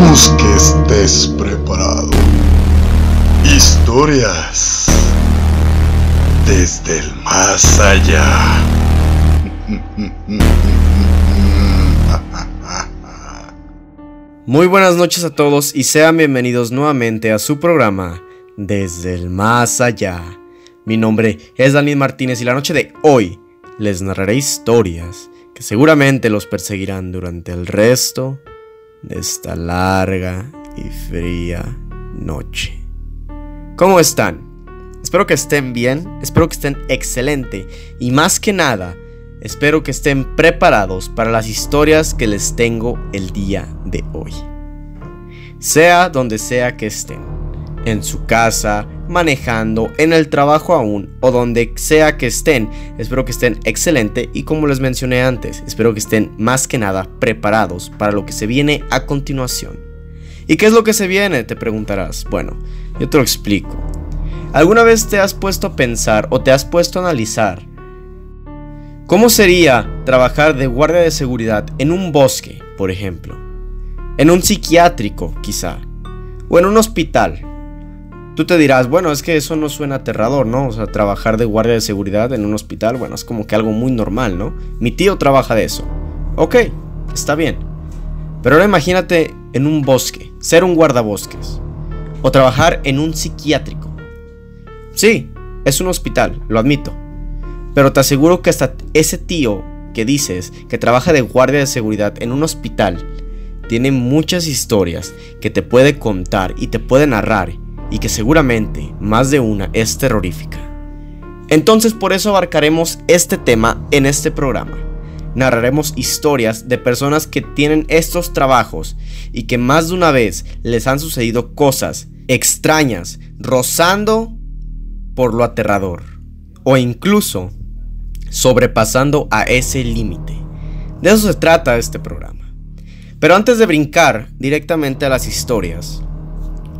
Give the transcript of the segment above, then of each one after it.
Esperamos que estés preparado. Historias desde el más allá. Muy buenas noches a todos y sean bienvenidos nuevamente a su programa Desde el Más Allá. Mi nombre es Daniel Martínez y la noche de hoy les narraré historias que seguramente los perseguirán durante el resto de esta larga y fría noche. ¿Cómo están? Espero que estén bien, espero que estén excelente y más que nada, espero que estén preparados para las historias que les tengo el día de hoy. Sea donde sea que estén, en su casa, manejando, en el trabajo aún o donde sea que estén, espero que estén excelente y como les mencioné antes, espero que estén más que nada preparados para lo que se viene a continuación. ¿Y qué es lo que se viene? Te preguntarás. Bueno, yo te lo explico. ¿Alguna vez te has puesto a pensar o te has puesto a analizar cómo sería trabajar de guardia de seguridad en un bosque, por ejemplo? En un psiquiátrico, quizá. O en un hospital. Tú te dirás, bueno, es que eso no suena aterrador, ¿no? O sea, trabajar de guardia de seguridad en un hospital, bueno, es como que algo muy normal, ¿no? Mi tío trabaja de eso. Ok, está bien. Pero ahora imagínate en un bosque, ser un guardabosques. O trabajar en un psiquiátrico. Sí, es un hospital, lo admito. Pero te aseguro que hasta ese tío que dices que trabaja de guardia de seguridad en un hospital tiene muchas historias que te puede contar y te puede narrar y que seguramente más de una es terrorífica. Entonces por eso abarcaremos este tema en este programa. Narraremos historias de personas que tienen estos trabajos y que más de una vez les han sucedido cosas extrañas, rozando por lo aterrador o incluso sobrepasando a ese límite. De eso se trata este programa. Pero antes de brincar directamente a las historias,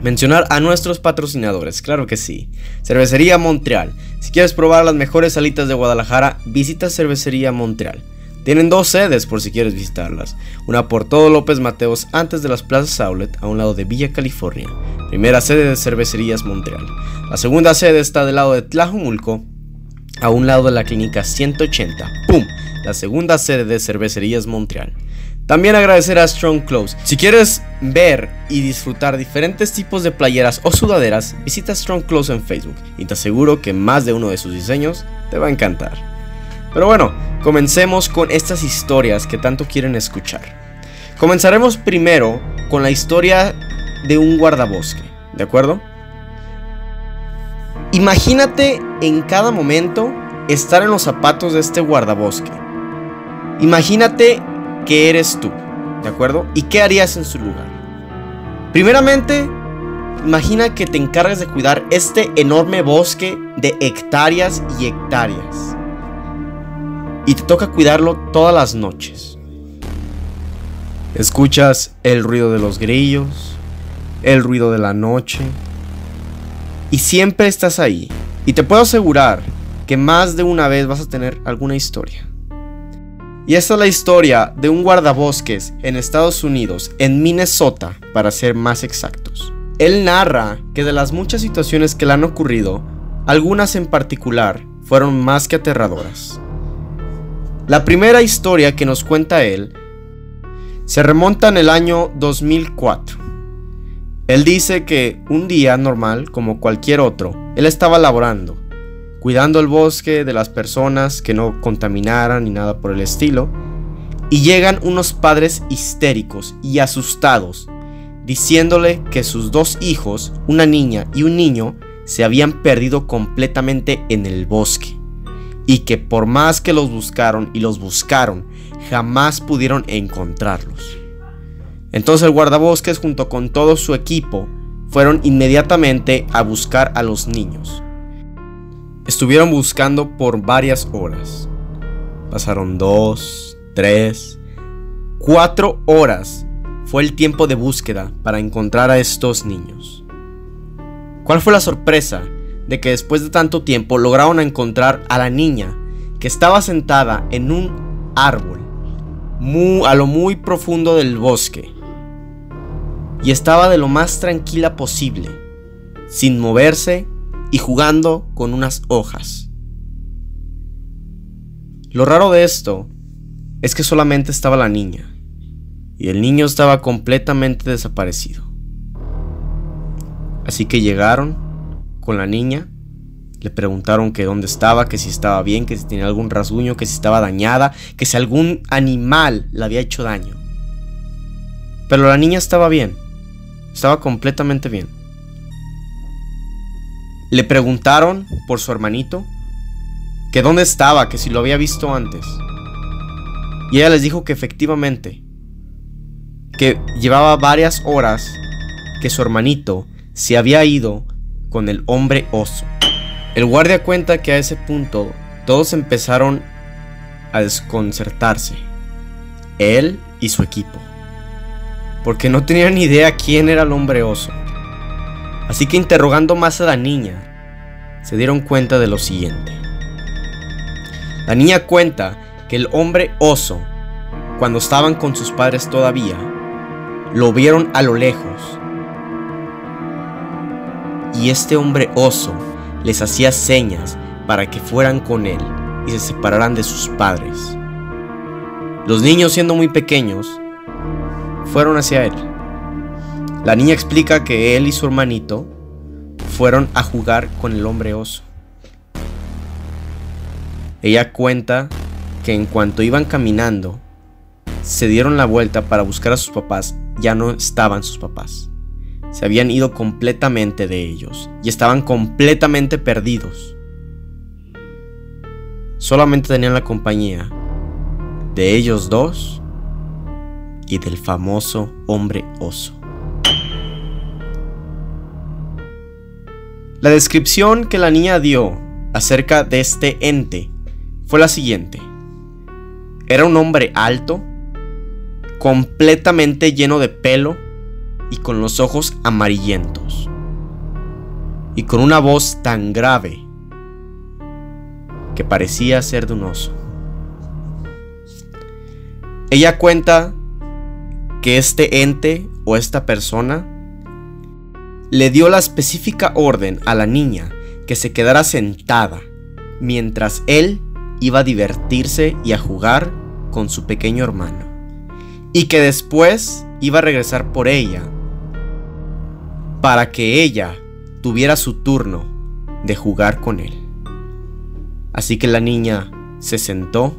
mencionar a nuestros patrocinadores, claro que sí. Cervecería Montreal. Si quieres probar las mejores salitas de Guadalajara, visita Cervecería Montreal. Tienen dos sedes por si quieres visitarlas. Una por todo López Mateos antes de las plazas Outlet a un lado de Villa California. Primera sede de Cervecerías Montreal. La segunda sede está del lado de Tlajumulco a un lado de la clínica 180. ¡Pum! La segunda sede de Cervecerías Montreal. También agradecer a Strong Clothes. Si quieres ver y disfrutar diferentes tipos de playeras o sudaderas, visita Strong Clothes en Facebook y te aseguro que más de uno de sus diseños te va a encantar. Pero bueno, comencemos con estas historias que tanto quieren escuchar. Comenzaremos primero con la historia de un guardabosque, ¿de acuerdo? Imagínate en cada momento estar en los zapatos de este guardabosque. Imagínate que eres tú, ¿de acuerdo? ¿Y qué harías en su lugar? Primeramente, imagina que te encargas de cuidar este enorme bosque de hectáreas y hectáreas. Y te toca cuidarlo todas las noches. Escuchas el ruido de los grillos, el ruido de la noche. Y siempre estás ahí. Y te puedo asegurar que más de una vez vas a tener alguna historia. Y esta es la historia de un guardabosques en Estados Unidos, en Minnesota, para ser más exactos. Él narra que de las muchas situaciones que le han ocurrido, algunas en particular fueron más que aterradoras. La primera historia que nos cuenta él se remonta en el año 2004. Él dice que un día normal, como cualquier otro, él estaba laborando cuidando el bosque de las personas que no contaminaran ni nada por el estilo. Y llegan unos padres histéricos y asustados, diciéndole que sus dos hijos, una niña y un niño, se habían perdido completamente en el bosque. Y que por más que los buscaron y los buscaron, jamás pudieron encontrarlos. Entonces el guardabosques junto con todo su equipo fueron inmediatamente a buscar a los niños. Estuvieron buscando por varias horas. Pasaron dos, tres, cuatro horas fue el tiempo de búsqueda para encontrar a estos niños. ¿Cuál fue la sorpresa de que después de tanto tiempo lograron encontrar a la niña que estaba sentada en un árbol a lo muy profundo del bosque? y estaba de lo más tranquila posible, sin moverse y jugando con unas hojas. Lo raro de esto es que solamente estaba la niña, y el niño estaba completamente desaparecido. Así que llegaron con la niña, le preguntaron que dónde estaba, que si estaba bien, que si tenía algún rasguño, que si estaba dañada, que si algún animal le había hecho daño. Pero la niña estaba bien, estaba completamente bien. Le preguntaron por su hermanito, que dónde estaba, que si lo había visto antes. Y ella les dijo que efectivamente, que llevaba varias horas que su hermanito se había ido con el hombre oso. El guardia cuenta que a ese punto todos empezaron a desconcertarse, él y su equipo, porque no tenían idea quién era el hombre oso. Así que interrogando más a la niña, se dieron cuenta de lo siguiente. La niña cuenta que el hombre oso, cuando estaban con sus padres todavía, lo vieron a lo lejos y este hombre oso les hacía señas para que fueran con él y se separaran de sus padres. Los niños, siendo muy pequeños, fueron hacia él. La niña explica que él y su hermanito fueron a jugar con el hombre oso. Ella cuenta que en cuanto iban caminando, se dieron la vuelta para buscar a sus papás, ya no estaban sus papás se habían ido completamente de ellos y estaban completamente perdidos. Solamente tenían la compañía de ellos dos y del famoso hombre oso. La descripción que la niña dio acerca de este ente fue la siguiente. Era un hombre alto, completamente lleno de pelo, y con los ojos amarillentos, y con una voz tan grave que parecía ser de un oso. Ella cuenta que este ente o esta persona le dio la específica orden a la niña que se quedara sentada mientras él iba a divertirse y a jugar con su pequeño hermano, y que después iba a regresar por ella para que ella tuviera su turno de jugar con él. Así que la niña se sentó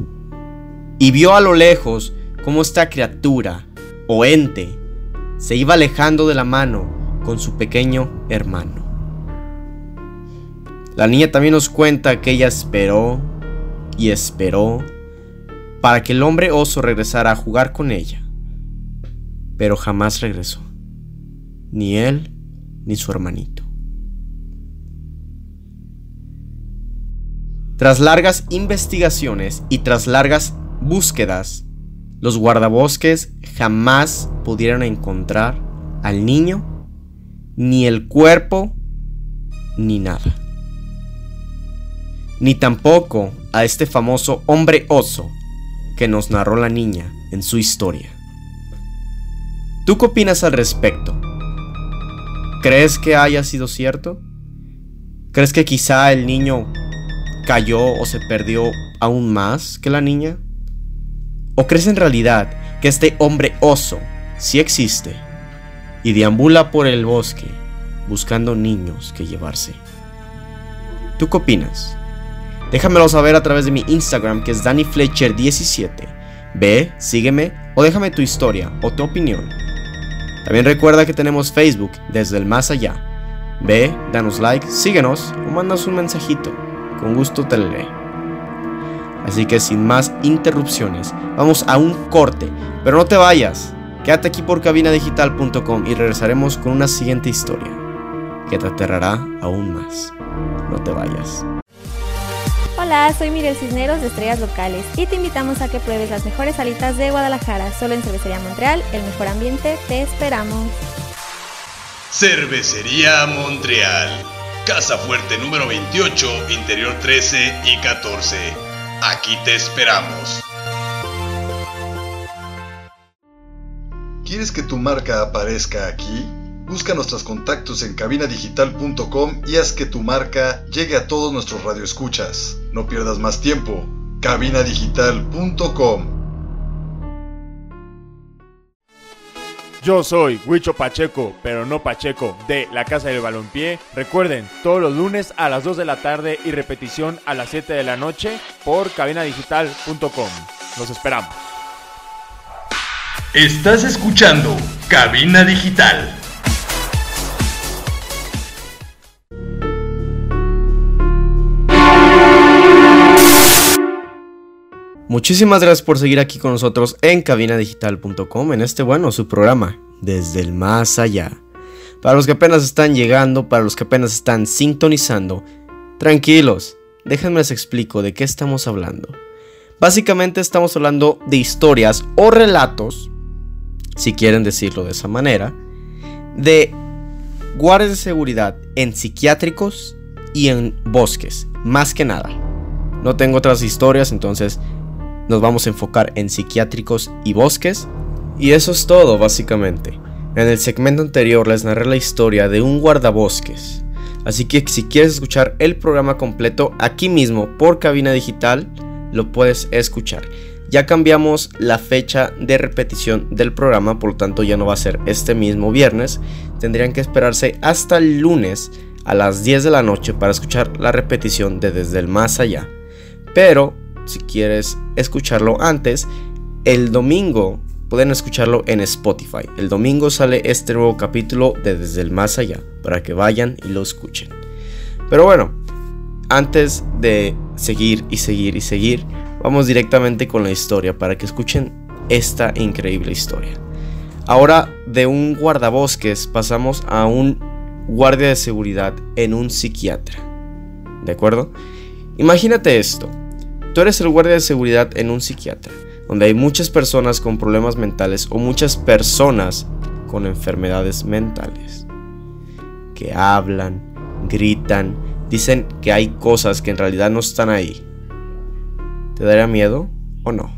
y vio a lo lejos cómo esta criatura o ente se iba alejando de la mano con su pequeño hermano. La niña también nos cuenta que ella esperó y esperó para que el hombre oso regresara a jugar con ella, pero jamás regresó, ni él ni su hermanito. Tras largas investigaciones y tras largas búsquedas, los guardabosques jamás pudieron encontrar al niño, ni el cuerpo, ni nada. Ni tampoco a este famoso hombre oso que nos narró la niña en su historia. ¿Tú qué opinas al respecto? ¿Crees que haya sido cierto? ¿Crees que quizá el niño cayó o se perdió aún más que la niña? ¿O crees en realidad que este hombre oso sí existe y deambula por el bosque buscando niños que llevarse? ¿Tú qué opinas? Déjamelo saber a través de mi Instagram que es DannyFletcher17. Ve, sígueme o déjame tu historia o tu opinión también recuerda que tenemos Facebook desde el más allá. Ve, danos like, síguenos o mandas un mensajito. Con gusto te leeré. Así que sin más interrupciones, vamos a un corte. Pero no te vayas. Quédate aquí por cabinadigital.com y regresaremos con una siguiente historia que te aterrará aún más. No te vayas. Hola, soy Miguel Cisneros de Estrellas Locales y te invitamos a que pruebes las mejores salitas de Guadalajara, solo en Cervecería Montreal, el mejor ambiente, te esperamos. Cervecería Montreal, Casa Fuerte número 28, Interior 13 y 14. Aquí te esperamos. ¿Quieres que tu marca aparezca aquí? Busca nuestros contactos en cabinadigital.com y haz que tu marca llegue a todos nuestros radioescuchas. No pierdas más tiempo. cabinadigital.com Yo soy Huicho Pacheco, pero no Pacheco, de la Casa del Balompié. Recuerden, todos los lunes a las 2 de la tarde y repetición a las 7 de la noche por cabinadigital.com. Los esperamos. Estás escuchando Cabina Digital. Muchísimas gracias por seguir aquí con nosotros en cabinadigital.com en este bueno su programa desde el más allá. Para los que apenas están llegando, para los que apenas están sintonizando, tranquilos, déjenme les explico de qué estamos hablando. Básicamente estamos hablando de historias o relatos, si quieren decirlo de esa manera, de guardias de seguridad en psiquiátricos y en bosques, más que nada. No tengo otras historias, entonces nos vamos a enfocar en psiquiátricos y bosques. Y eso es todo, básicamente. En el segmento anterior les narré la historia de un guardabosques. Así que si quieres escuchar el programa completo aquí mismo por cabina digital, lo puedes escuchar. Ya cambiamos la fecha de repetición del programa, por lo tanto ya no va a ser este mismo viernes. Tendrían que esperarse hasta el lunes a las 10 de la noche para escuchar la repetición de Desde el Más Allá. Pero si quieres escucharlo antes, el domingo pueden escucharlo en Spotify. El domingo sale este nuevo capítulo de Desde el Más Allá para que vayan y lo escuchen. Pero bueno, antes de seguir y seguir y seguir, vamos directamente con la historia para que escuchen esta increíble historia. Ahora de un guardabosques pasamos a un guardia de seguridad en un psiquiatra. ¿De acuerdo? Imagínate esto. Tú eres el guardia de seguridad en un psiquiatra, donde hay muchas personas con problemas mentales o muchas personas con enfermedades mentales, que hablan, gritan, dicen que hay cosas que en realidad no están ahí. ¿Te daría miedo o no?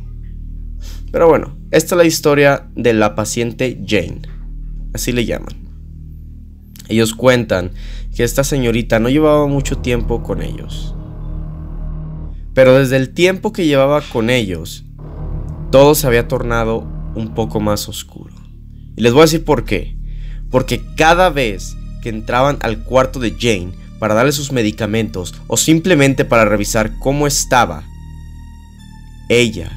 Pero bueno, esta es la historia de la paciente Jane, así le llaman. Ellos cuentan que esta señorita no llevaba mucho tiempo con ellos pero desde el tiempo que llevaba con ellos, todo se había tornado un poco más oscuro. Y les voy a decir por qué. Porque cada vez que entraban al cuarto de Jane para darle sus medicamentos o simplemente para revisar cómo estaba, ella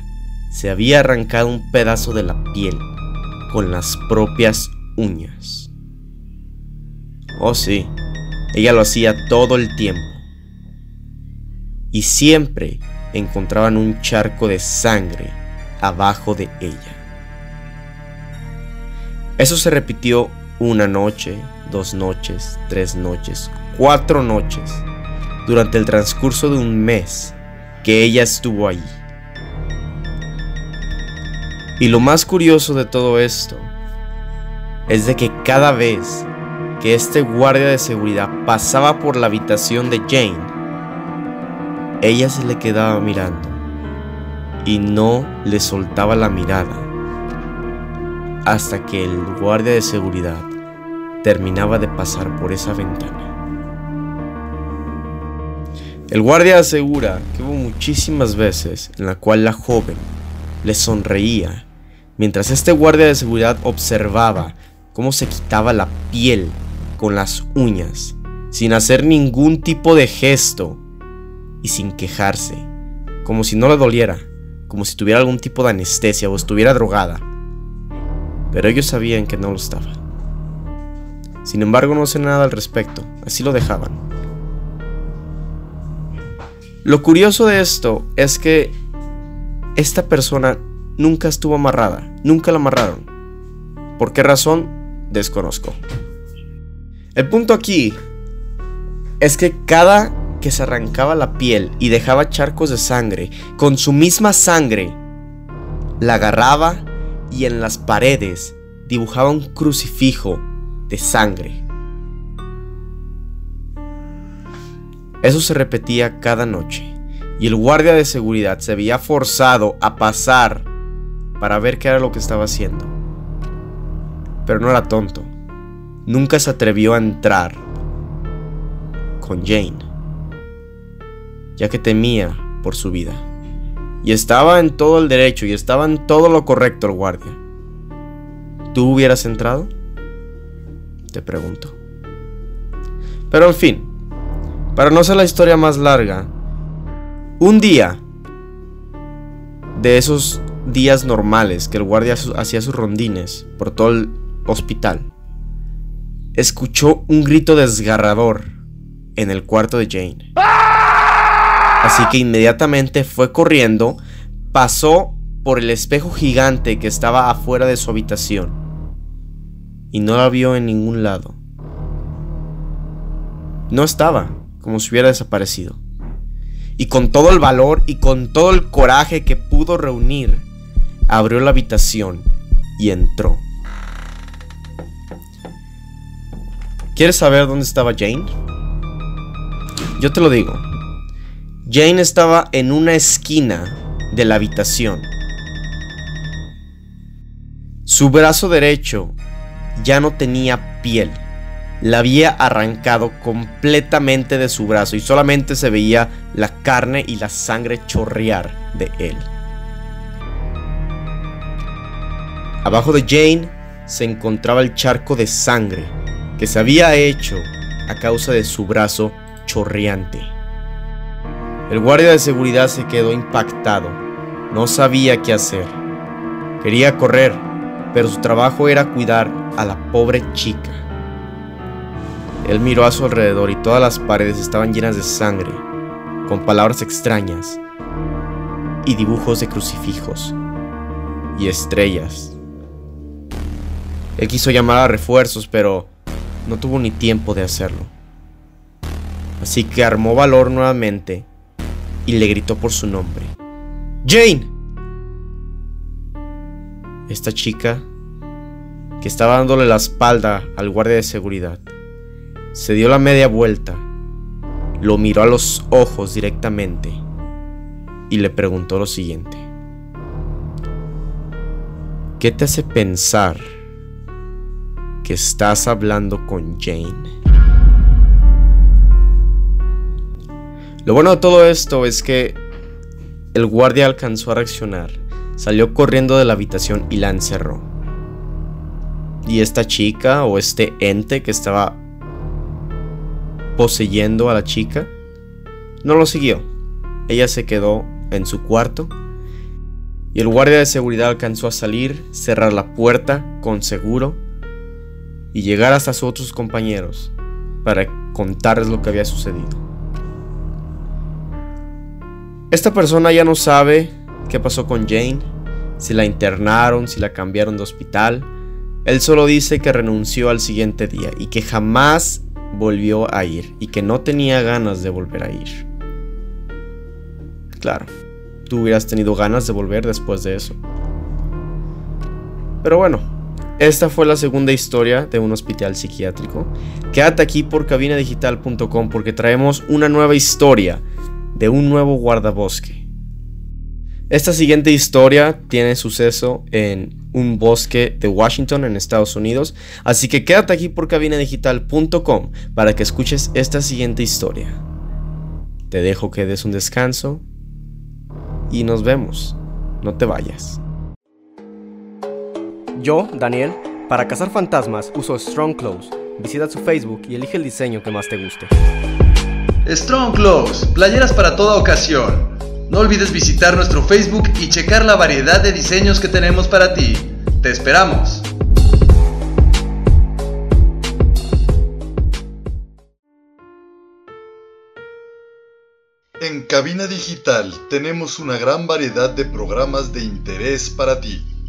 se había arrancado un pedazo de la piel con las propias uñas. Oh sí, ella lo hacía todo el tiempo y siempre encontraban un charco de sangre abajo de ella. Eso se repitió una noche, dos noches, tres noches, cuatro noches, durante el transcurso de un mes que ella estuvo allí. Y lo más curioso de todo esto es de que cada vez que este guardia de seguridad pasaba por la habitación de Jane, ella se le quedaba mirando y no le soltaba la mirada hasta que el guardia de seguridad terminaba de pasar por esa ventana. El guardia asegura que hubo muchísimas veces en la cual la joven le sonreía mientras este guardia de seguridad observaba cómo se quitaba la piel con las uñas sin hacer ningún tipo de gesto y sin quejarse, como si no le doliera, como si tuviera algún tipo de anestesia o estuviera drogada. Pero ellos sabían que no lo estaba. Sin embargo, no sé nada al respecto, así lo dejaban. Lo curioso de esto es que esta persona nunca estuvo amarrada, nunca la amarraron. ¿Por qué razón? Desconozco. El punto aquí es que cada que se arrancaba la piel y dejaba charcos de sangre, con su misma sangre, la agarraba y en las paredes dibujaba un crucifijo de sangre. Eso se repetía cada noche y el guardia de seguridad se veía forzado a pasar para ver qué era lo que estaba haciendo. Pero no era tonto. Nunca se atrevió a entrar con Jane, ya que temía por su vida. Y estaba en todo el derecho y estaba en todo lo correcto el guardia. ¿Tú hubieras entrado? Te pregunto. Pero en fin, para no ser la historia más larga, un día de esos días normales que el guardia hacía sus rondines por todo el hospital, escuchó un grito desgarrador en el cuarto de Jane. Así que inmediatamente fue corriendo, pasó por el espejo gigante que estaba afuera de su habitación y no la vio en ningún lado. No estaba, como si hubiera desaparecido. Y con todo el valor y con todo el coraje que pudo reunir, abrió la habitación y entró. ¿Quieres saber dónde estaba Jane? Yo te lo digo. Jane estaba en una esquina de la habitación. Su brazo derecho ya no tenía piel. La había arrancado completamente de su brazo y solamente se veía la carne y la sangre chorrear de él. Abajo de Jane se encontraba el charco de sangre que se había hecho a causa de su brazo chorreante. El guardia de seguridad se quedó impactado. No sabía qué hacer. Quería correr, pero su trabajo era cuidar a la pobre chica. Él miró a su alrededor y todas las paredes estaban llenas de sangre, con palabras extrañas y dibujos de crucifijos y estrellas. Él quiso llamar a refuerzos, pero no tuvo ni tiempo de hacerlo. Así que armó valor nuevamente y le gritó por su nombre. Jane. Esta chica, que estaba dándole la espalda al guardia de seguridad, se dio la media vuelta, lo miró a los ojos directamente y le preguntó lo siguiente. ¿Qué te hace pensar que estás hablando con Jane? Lo bueno de todo esto es que el guardia alcanzó a reaccionar, salió corriendo de la habitación y la encerró. Y esta chica o este ente que estaba poseyendo a la chica no lo siguió. Ella se quedó en su cuarto y el guardia de seguridad alcanzó a salir, cerrar la puerta con seguro y llegar hasta sus otros compañeros para contarles lo que había sucedido. Esta persona ya no sabe qué pasó con Jane, si la internaron, si la cambiaron de hospital. Él solo dice que renunció al siguiente día y que jamás volvió a ir y que no tenía ganas de volver a ir. Claro, tú hubieras tenido ganas de volver después de eso. Pero bueno, esta fue la segunda historia de un hospital psiquiátrico. Quédate aquí por cabinadigital.com porque traemos una nueva historia de un nuevo guardabosque. Esta siguiente historia tiene suceso en un bosque de Washington en Estados Unidos, así que quédate aquí por cabinadigital.com para que escuches esta siguiente historia. Te dejo que des un descanso y nos vemos. No te vayas. Yo, Daniel, para cazar fantasmas uso Strong Clothes. Visita su Facebook y elige el diseño que más te guste. Strong Clothes, playeras para toda ocasión. No olvides visitar nuestro Facebook y checar la variedad de diseños que tenemos para ti. Te esperamos. En Cabina Digital tenemos una gran variedad de programas de interés para ti.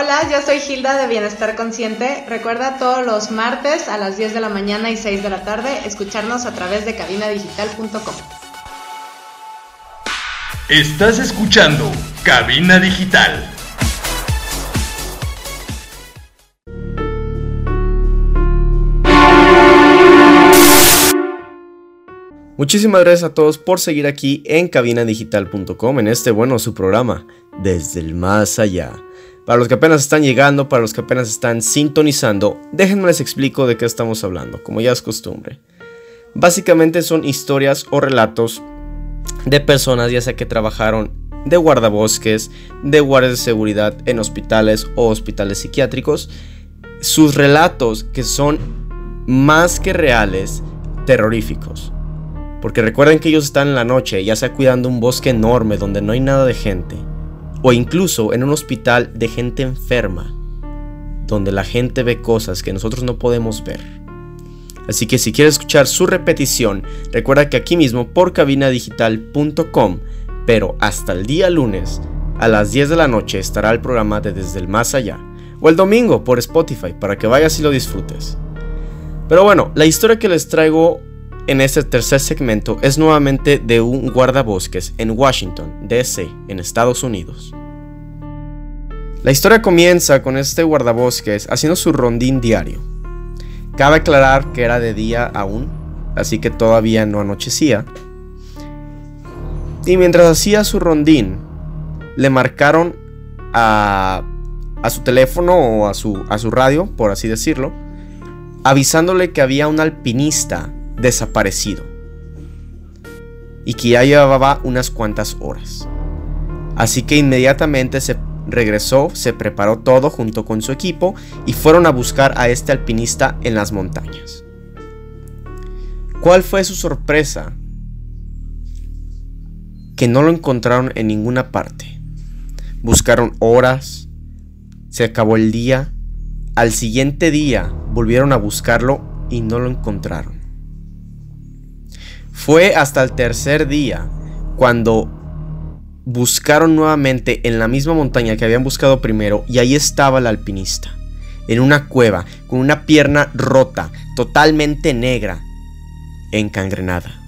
Hola, yo soy Hilda de Bienestar Consciente. Recuerda todos los martes a las 10 de la mañana y 6 de la tarde escucharnos a través de cabinadigital.com. Estás escuchando Cabina Digital. Muchísimas gracias a todos por seguir aquí en cabinadigital.com en este bueno su programa desde el más allá. Para los que apenas están llegando, para los que apenas están sintonizando, déjenme les explico de qué estamos hablando, como ya es costumbre. Básicamente son historias o relatos de personas ya sea que trabajaron de guardabosques, de guardias de seguridad en hospitales o hospitales psiquiátricos. Sus relatos que son más que reales, terroríficos. Porque recuerden que ellos están en la noche, ya sea cuidando un bosque enorme donde no hay nada de gente, o incluso en un hospital de gente enferma, donde la gente ve cosas que nosotros no podemos ver. Así que si quieres escuchar su repetición, recuerda que aquí mismo por cabinadigital.com, pero hasta el día lunes a las 10 de la noche estará el programa de Desde el Más Allá, o el domingo por Spotify para que vayas y lo disfrutes. Pero bueno, la historia que les traigo en este tercer segmento es nuevamente de un guardabosques en Washington, D.C., en Estados Unidos. La historia comienza con este guardabosques haciendo su rondín diario Cabe aclarar que era de día aún, así que todavía no anochecía. Y mientras hacía su rondín, le marcaron a, su teléfono o a su radio, por así decirlo, avisándole que había un alpinista desaparecido y que ya llevaba unas cuantas horas. Así que inmediatamente se regresó, se preparó todo junto con su equipo y fueron a buscar a este alpinista en las montañas. ¿Cuál fue su sorpresa? Que no lo encontraron en ninguna parte. Buscaron horas, se acabó el día, al siguiente día volvieron a buscarlo y no lo encontraron. Fue hasta el tercer día cuando buscaron nuevamente en la misma montaña que habían buscado primero y ahí estaba el alpinista, en una cueva, con una pierna rota, totalmente negra, encangrenada.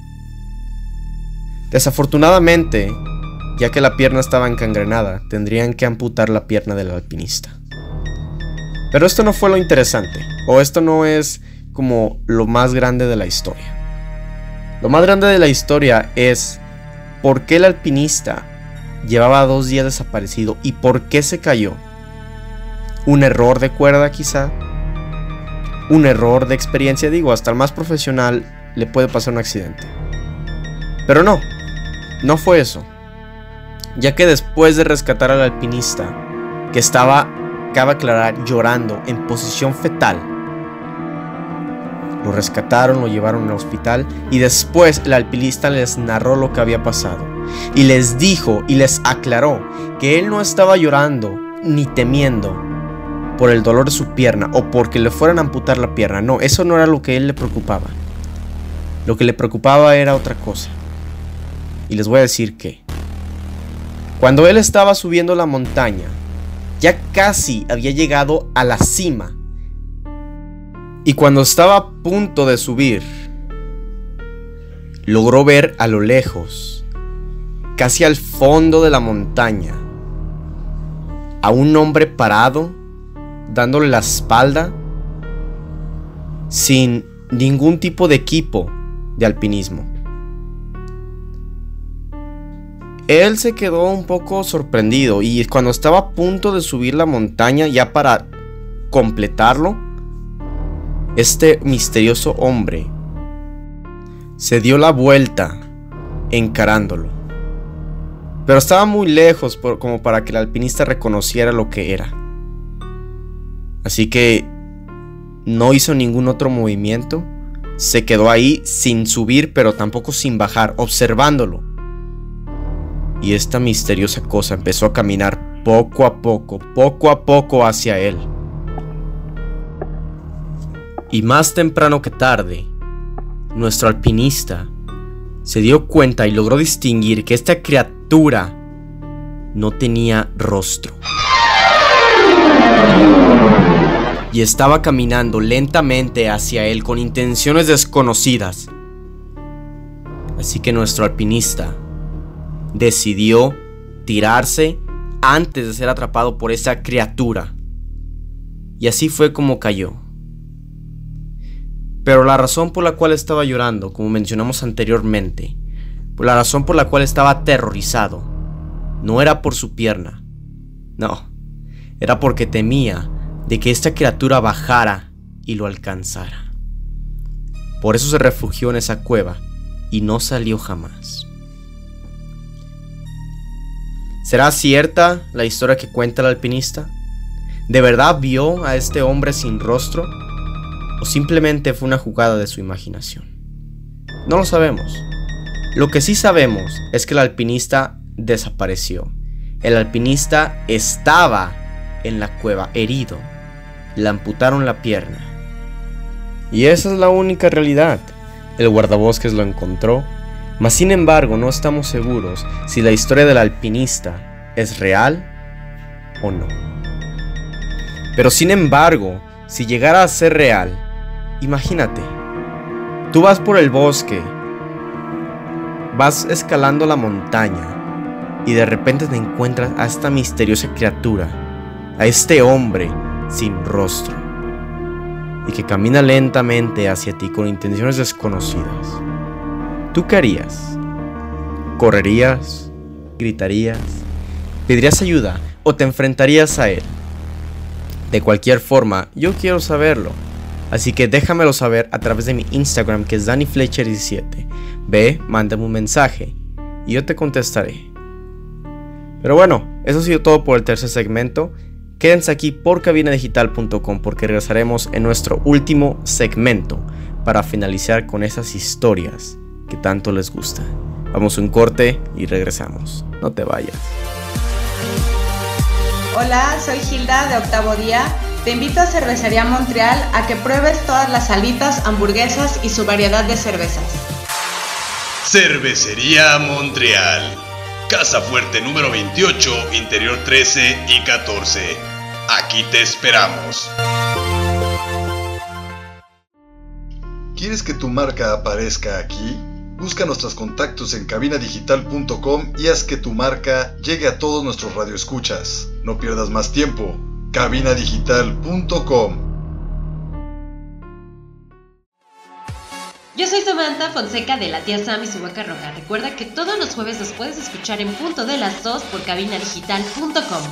Desafortunadamente, ya que la pierna estaba encangrenada, tendrían que amputar la pierna del alpinista. Pero esto no fue lo interesante, o esto no es como lo más grande de la historia. Lo más grande de la historia es por qué el alpinista Llevaba dos días desaparecido. ¿Y por qué se cayó? ¿Un error de cuerda quizá? ¿Un error de experiencia? Digo, hasta el más profesional le puede pasar un accidente. Pero no, no fue eso. Ya que después de rescatar al alpinista, que estaba, cabe aclarar, llorando en posición fetal, lo rescataron, lo llevaron al hospital y después el alpinista les narró lo que había pasado y les dijo y les aclaró que él no estaba llorando ni temiendo por el dolor de su pierna o porque le fueran a amputar la pierna. No, eso no era lo que él le preocupaba. Lo que le preocupaba era otra cosa. Y les voy a decir que cuando él estaba subiendo la montaña, ya casi había llegado a la cima. Y cuando estaba a punto de subir, logró ver a lo lejos casi al fondo de la montaña, a un hombre parado, dándole la espalda, sin ningún tipo de equipo de alpinismo. Él se quedó un poco sorprendido y cuando estaba a punto de subir la montaña ya para completarlo, este misterioso hombre se dio la vuelta encarándolo. Pero estaba muy lejos como para que el alpinista reconociera lo que era. Así que no hizo ningún otro movimiento. Se quedó ahí sin subir, pero tampoco sin bajar, observándolo. Y esta misteriosa cosa empezó a caminar poco a poco, poco a poco hacia él. Y más temprano que tarde, nuestro alpinista se dio cuenta y logró distinguir que esta criatura no tenía rostro. Y estaba caminando lentamente hacia él con intenciones desconocidas. Así que nuestro alpinista decidió tirarse antes de ser atrapado por esa criatura. Y así fue como cayó. Pero la razón por la cual estaba llorando, como mencionamos anteriormente, por la razón por la cual estaba aterrorizado, no era por su pierna, no, era porque temía de que esta criatura bajara y lo alcanzara. Por eso se refugió en esa cueva y no salió jamás. ¿Será cierta la historia que cuenta el alpinista? ¿De verdad vio a este hombre sin rostro? ¿O simplemente fue una jugada de su imaginación? No lo sabemos. Lo que sí sabemos es que el alpinista desapareció. El alpinista estaba en la cueva herido. Le amputaron la pierna. Y esa es la única realidad. El guardabosques lo encontró, mas sin embargo no estamos seguros si la historia del alpinista es real o no. Pero sin embargo, si llegara a ser real, imagínate, tú vas por el bosque, vas escalando la montaña y de repente te encuentras a esta misteriosa criatura, a este hombre sin rostro y que camina lentamente hacia ti con intenciones desconocidas. ¿Tú qué harías? ¿Correrías? ¿Gritarías? ¿Pedirías ayuda o te enfrentarías a él? De cualquier forma, yo quiero saberlo. Así que déjamelo saber a través de mi Instagram que es DannyFletcher17. Ve, mándame un mensaje y yo te contestaré. Pero bueno, eso ha sido todo por el tercer segmento. Quédense aquí por cabinadigital.com porque regresaremos en nuestro último segmento para finalizar con esas historias que tanto les gusta. Vamos a un corte y regresamos. No te vayas. Hola, soy Gilda de Octavo Día. Te invito a Cervecería Montreal a que pruebes todas las salitas, hamburguesas y su variedad de cervezas. Cervecería Montreal. Casa Fuerte número 28, interior 13 y 14. Aquí te esperamos. ¿Quieres que tu marca aparezca aquí? Busca nuestros contactos en cabinadigital.com y haz que tu marca llegue a todos nuestros radioescuchas. No pierdas más tiempo. cabinadigital.com Yo soy Samantha Fonseca de la tía Sam y su vaca roja. Recuerda que todos los jueves los puedes escuchar en punto de las 2 por cabinadigital.com.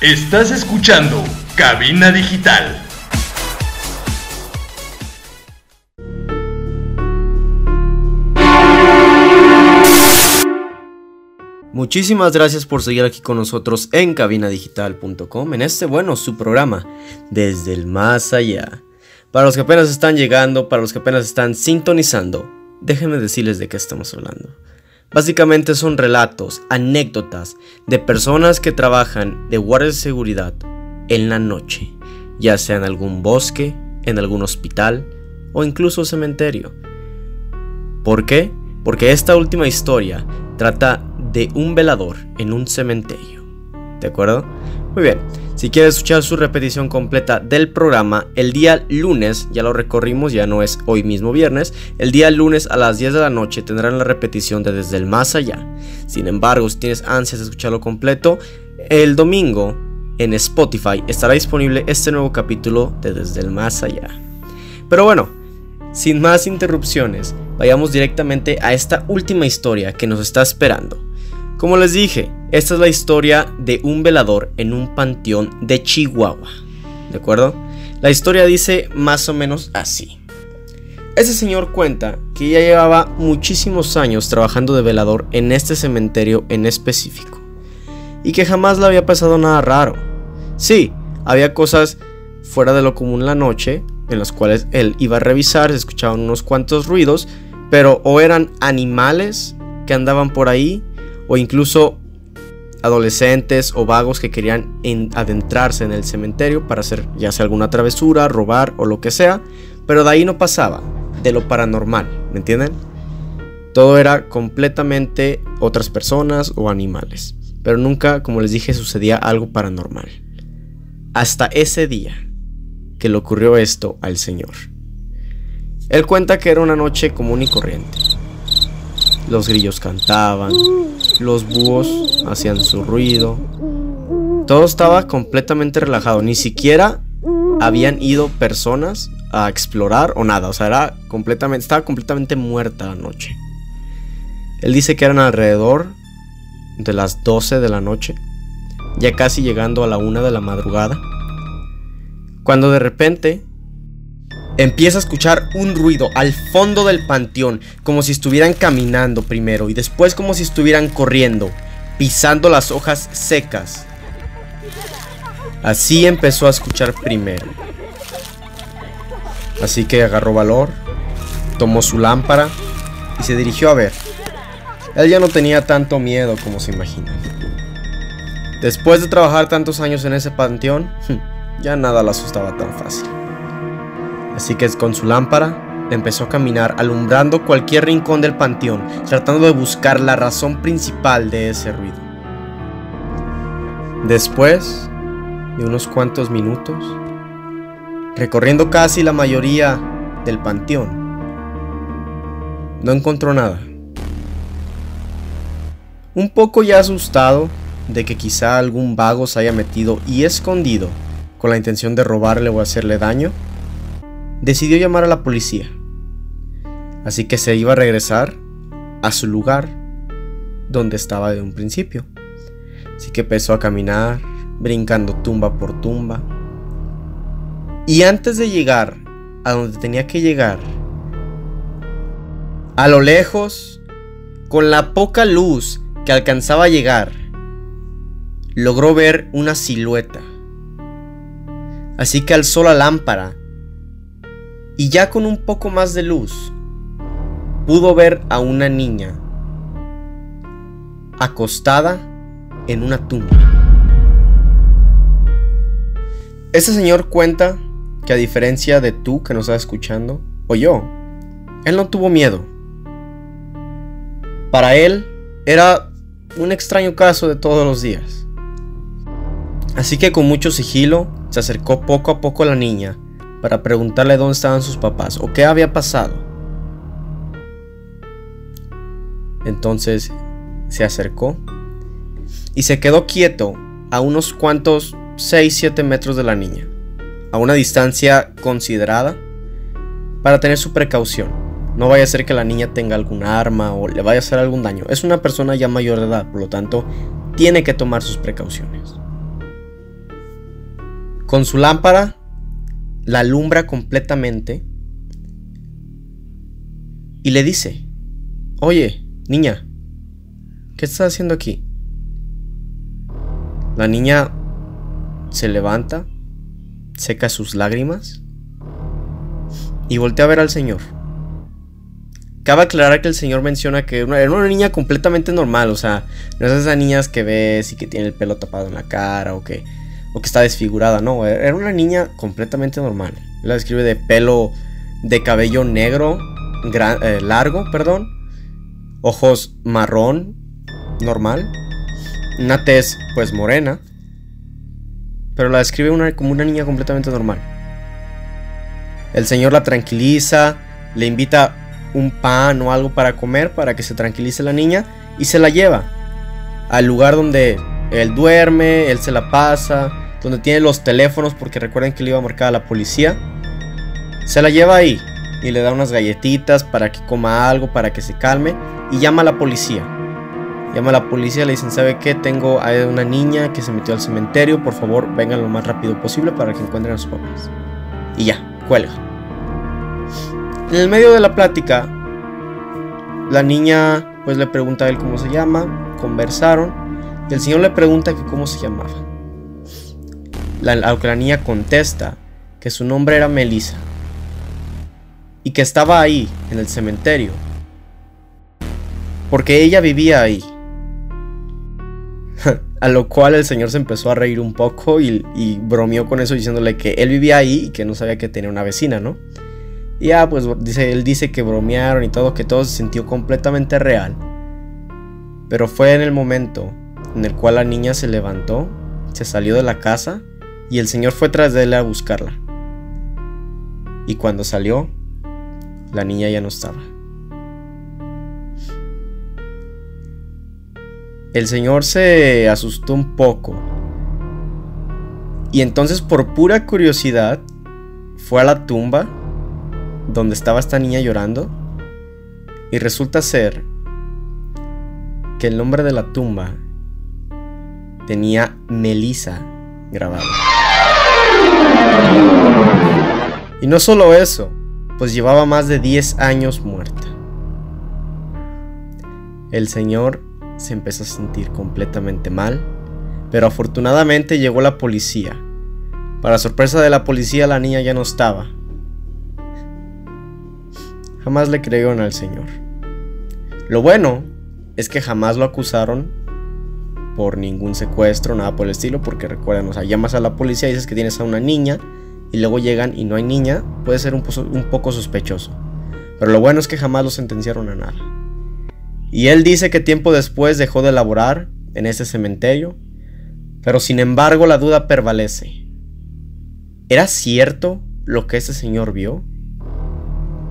Estás escuchando Cabina Digital. Muchísimas gracias por seguir aquí con nosotros en cabinadigital.com en este bueno su programa desde el más allá. Para los que apenas están llegando, para los que apenas están sintonizando, déjenme decirles de qué estamos hablando. Básicamente son relatos, anécdotas de personas que trabajan de guardias de seguridad en la noche, ya sea en algún bosque, en algún hospital o incluso cementerio. ¿Por qué? Porque esta última historia trata de un velador en un cementerio. ¿De acuerdo? Muy bien. Si quieres escuchar su repetición completa del programa, el día lunes, ya lo recorrimos, ya no es hoy mismo viernes, el día lunes a las 10 de la noche tendrán la repetición de Desde el Más Allá. Sin embargo, si tienes ansias de escucharlo completo, el domingo en Spotify estará disponible este nuevo capítulo de Desde el Más Allá. Pero bueno, sin más interrupciones, vayamos directamente a esta última historia que nos está esperando. Como les dije, esta es la historia de un velador en un panteón de Chihuahua. ¿De acuerdo? La historia dice más o menos así. Ese señor cuenta que ya llevaba muchísimos años trabajando de velador en este cementerio en específico. Y que jamás le había pasado nada raro. Sí, había cosas fuera de lo común la noche, en las cuales él iba a revisar, se escuchaban unos cuantos ruidos, pero o eran animales que andaban por ahí, o incluso adolescentes o vagos que querían adentrarse en el cementerio para hacer ya sea alguna travesura, robar o lo que sea, pero de ahí no pasaba, de lo paranormal, ¿me entienden? Todo era completamente otras personas o animales, pero nunca, como les dije, sucedía algo paranormal. Hasta ese día que le ocurrió esto al señor. Él cuenta que era una noche común y corriente. Los grillos cantaban, los búhos hacían su ruido. Todo estaba completamente relajado, ni siquiera habían ido personas a explorar o nada, o sea, era completamente estaba completamente muerta la noche. Él dice que eran alrededor de las 12 de la noche, ya casi llegando a la 1 de la madrugada, cuando de repente empieza a escuchar un ruido al fondo del panteón, como si estuvieran caminando primero y después como si estuvieran corriendo, pisando las hojas secas. Así empezó a escuchar primero. Así que agarró valor, tomó su lámpara y se dirigió a ver. Él ya no tenía tanto miedo como se imagina. Después de trabajar tantos años en ese panteón, ya nada le asustaba tan fácil. Así que con su lámpara empezó a caminar alumbrando cualquier rincón del panteón, tratando de buscar la razón principal de ese ruido. Después de unos cuantos minutos, recorriendo casi la mayoría del panteón, no encontró nada. Un poco ya asustado de que quizá algún vago se haya metido y escondido con la intención de robarle o hacerle daño, decidió llamar a la policía. Así que se iba a regresar a su lugar donde estaba de un principio. Así que empezó a caminar, brincando tumba por tumba. Y antes de llegar a donde tenía que llegar, a lo lejos, con la poca luz que alcanzaba a llegar, logró ver una silueta. Así que alzó la lámpara y ya con un poco más de luz pudo ver a una niña acostada en una tumba. Ese señor cuenta que a diferencia de tú que nos estás escuchando, o yo, él no tuvo miedo. Para él era un extraño caso de todos los días. Así que con mucho sigilo se acercó poco a poco a la niña para preguntarle dónde estaban sus papás o qué había pasado. Entonces se acercó y se quedó quieto a unos cuantos 6-7 metros de la niña, a una distancia considerada para tener su precaución. No vaya a ser que la niña tenga algún arma o le vaya a hacer algún daño. Es una persona ya mayor de edad, por lo tanto, tiene que tomar sus precauciones. Con su lámpara la alumbra completamente y le dice, oye, niña, ¿qué estás haciendo aquí? La niña se levanta, seca sus lágrimas y voltea a ver al señor. Cabe aclarar que el señor menciona que era una niña completamente normal, o sea, no es esas niñas que ves y que tiene el pelo tapado en la cara o que o que está desfigurada, no, era una niña completamente normal. La describe de pelo de cabello negro, eh, largo, perdón, ojos marrón, normal, una tez pues morena, pero la describe como una niña completamente normal. El señor la tranquiliza, le invita un pan o algo para comer para que se tranquilice la niña y se la lleva al lugar donde él duerme, él se la pasa, donde tiene los teléfonos porque recuerden que le iba a marcar a la policía. Se la lleva ahí y le da unas galletitas para que coma algo, para que se calme y llama a la policía. Llama a la policía, le dicen, ¿sabe qué? Tengo a una niña que se metió al cementerio, por favor vengan lo más rápido posible para que encuentren a sus papás. Y ya, cuelga. En el medio de la plática, la niña pues le pregunta a él cómo se llama, conversaron y el señor le pregunta que cómo se llamaba. La, la contesta que su nombre era Melissa y que estaba ahí, en el cementerio, porque ella vivía ahí. a lo cual el señor se empezó a reír un poco y, y, bromeó con eso diciéndole que él vivía ahí y que no sabía que tenía una vecina, ¿no? Y ya, pues dice, él dice que bromearon y todo, que todo se sintió completamente real. Pero fue en el momento en el cual la niña se levantó, se salió de la casa y el Señor fue tras de él a buscarla. Y cuando salió, la niña ya no estaba. el señor se asustó un poco. Y entonces por pura curiosidad fue a la tumba donde estaba esta niña llorando. Y resulta ser que el nombre de la tumba tenía Melissa grabado. Y no solo eso, pues llevaba más de 10 años muerta. El señor se empezó a sentir completamente mal, pero afortunadamente llegó la policía. Para sorpresa de la policía la niña ya no estaba. Jamás le creyeron al señor. Lo bueno es que jamás lo acusaron por ningún secuestro, nada por el estilo, porque recuerden, o sea, llamas a la policía y dices que tienes a una niña y luego llegan y no hay niña, puede ser un, poco sospechoso. Pero lo bueno es que jamás lo sentenciaron a nada. Y él dice que tiempo después dejó de laborar en ese cementerio, pero sin embargo la duda prevalece. ¿Era cierto lo que ese señor vio?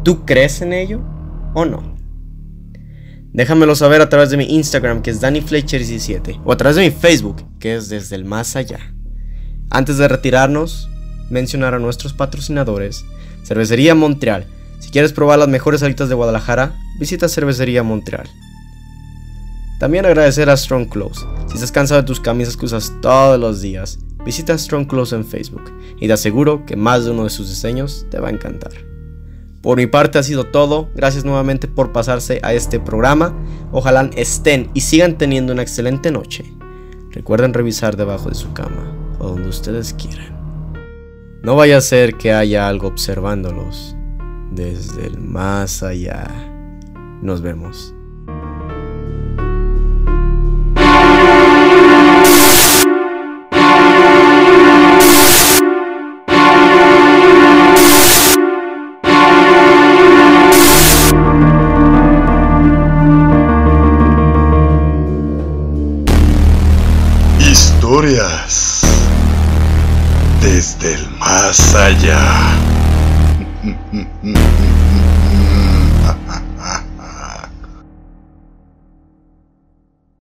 ¿Tú crees en ello o no? Déjamelo saber a través de mi Instagram, que es DannyFletcher17, o a través de mi Facebook, que es Desde el Más Allá. Antes de retirarnos, mencionar a nuestros patrocinadores, Cervecería Montreal. Si quieres probar las mejores salitas de Guadalajara, visita Cervecería Montreal. También agradecer a Strong Clothes. Si estás cansado de tus camisas que usas todos los días, visita Strong Clothes en Facebook y te aseguro que más de uno de sus diseños te va a encantar. Por mi parte ha sido todo. Gracias nuevamente por pasarse a este programa. Ojalá estén y sigan teniendo una excelente noche. Recuerden revisar debajo de su cama o donde ustedes quieran. No vaya a ser que haya algo observándolos desde el más allá. Nos vemos. Desde el más allá.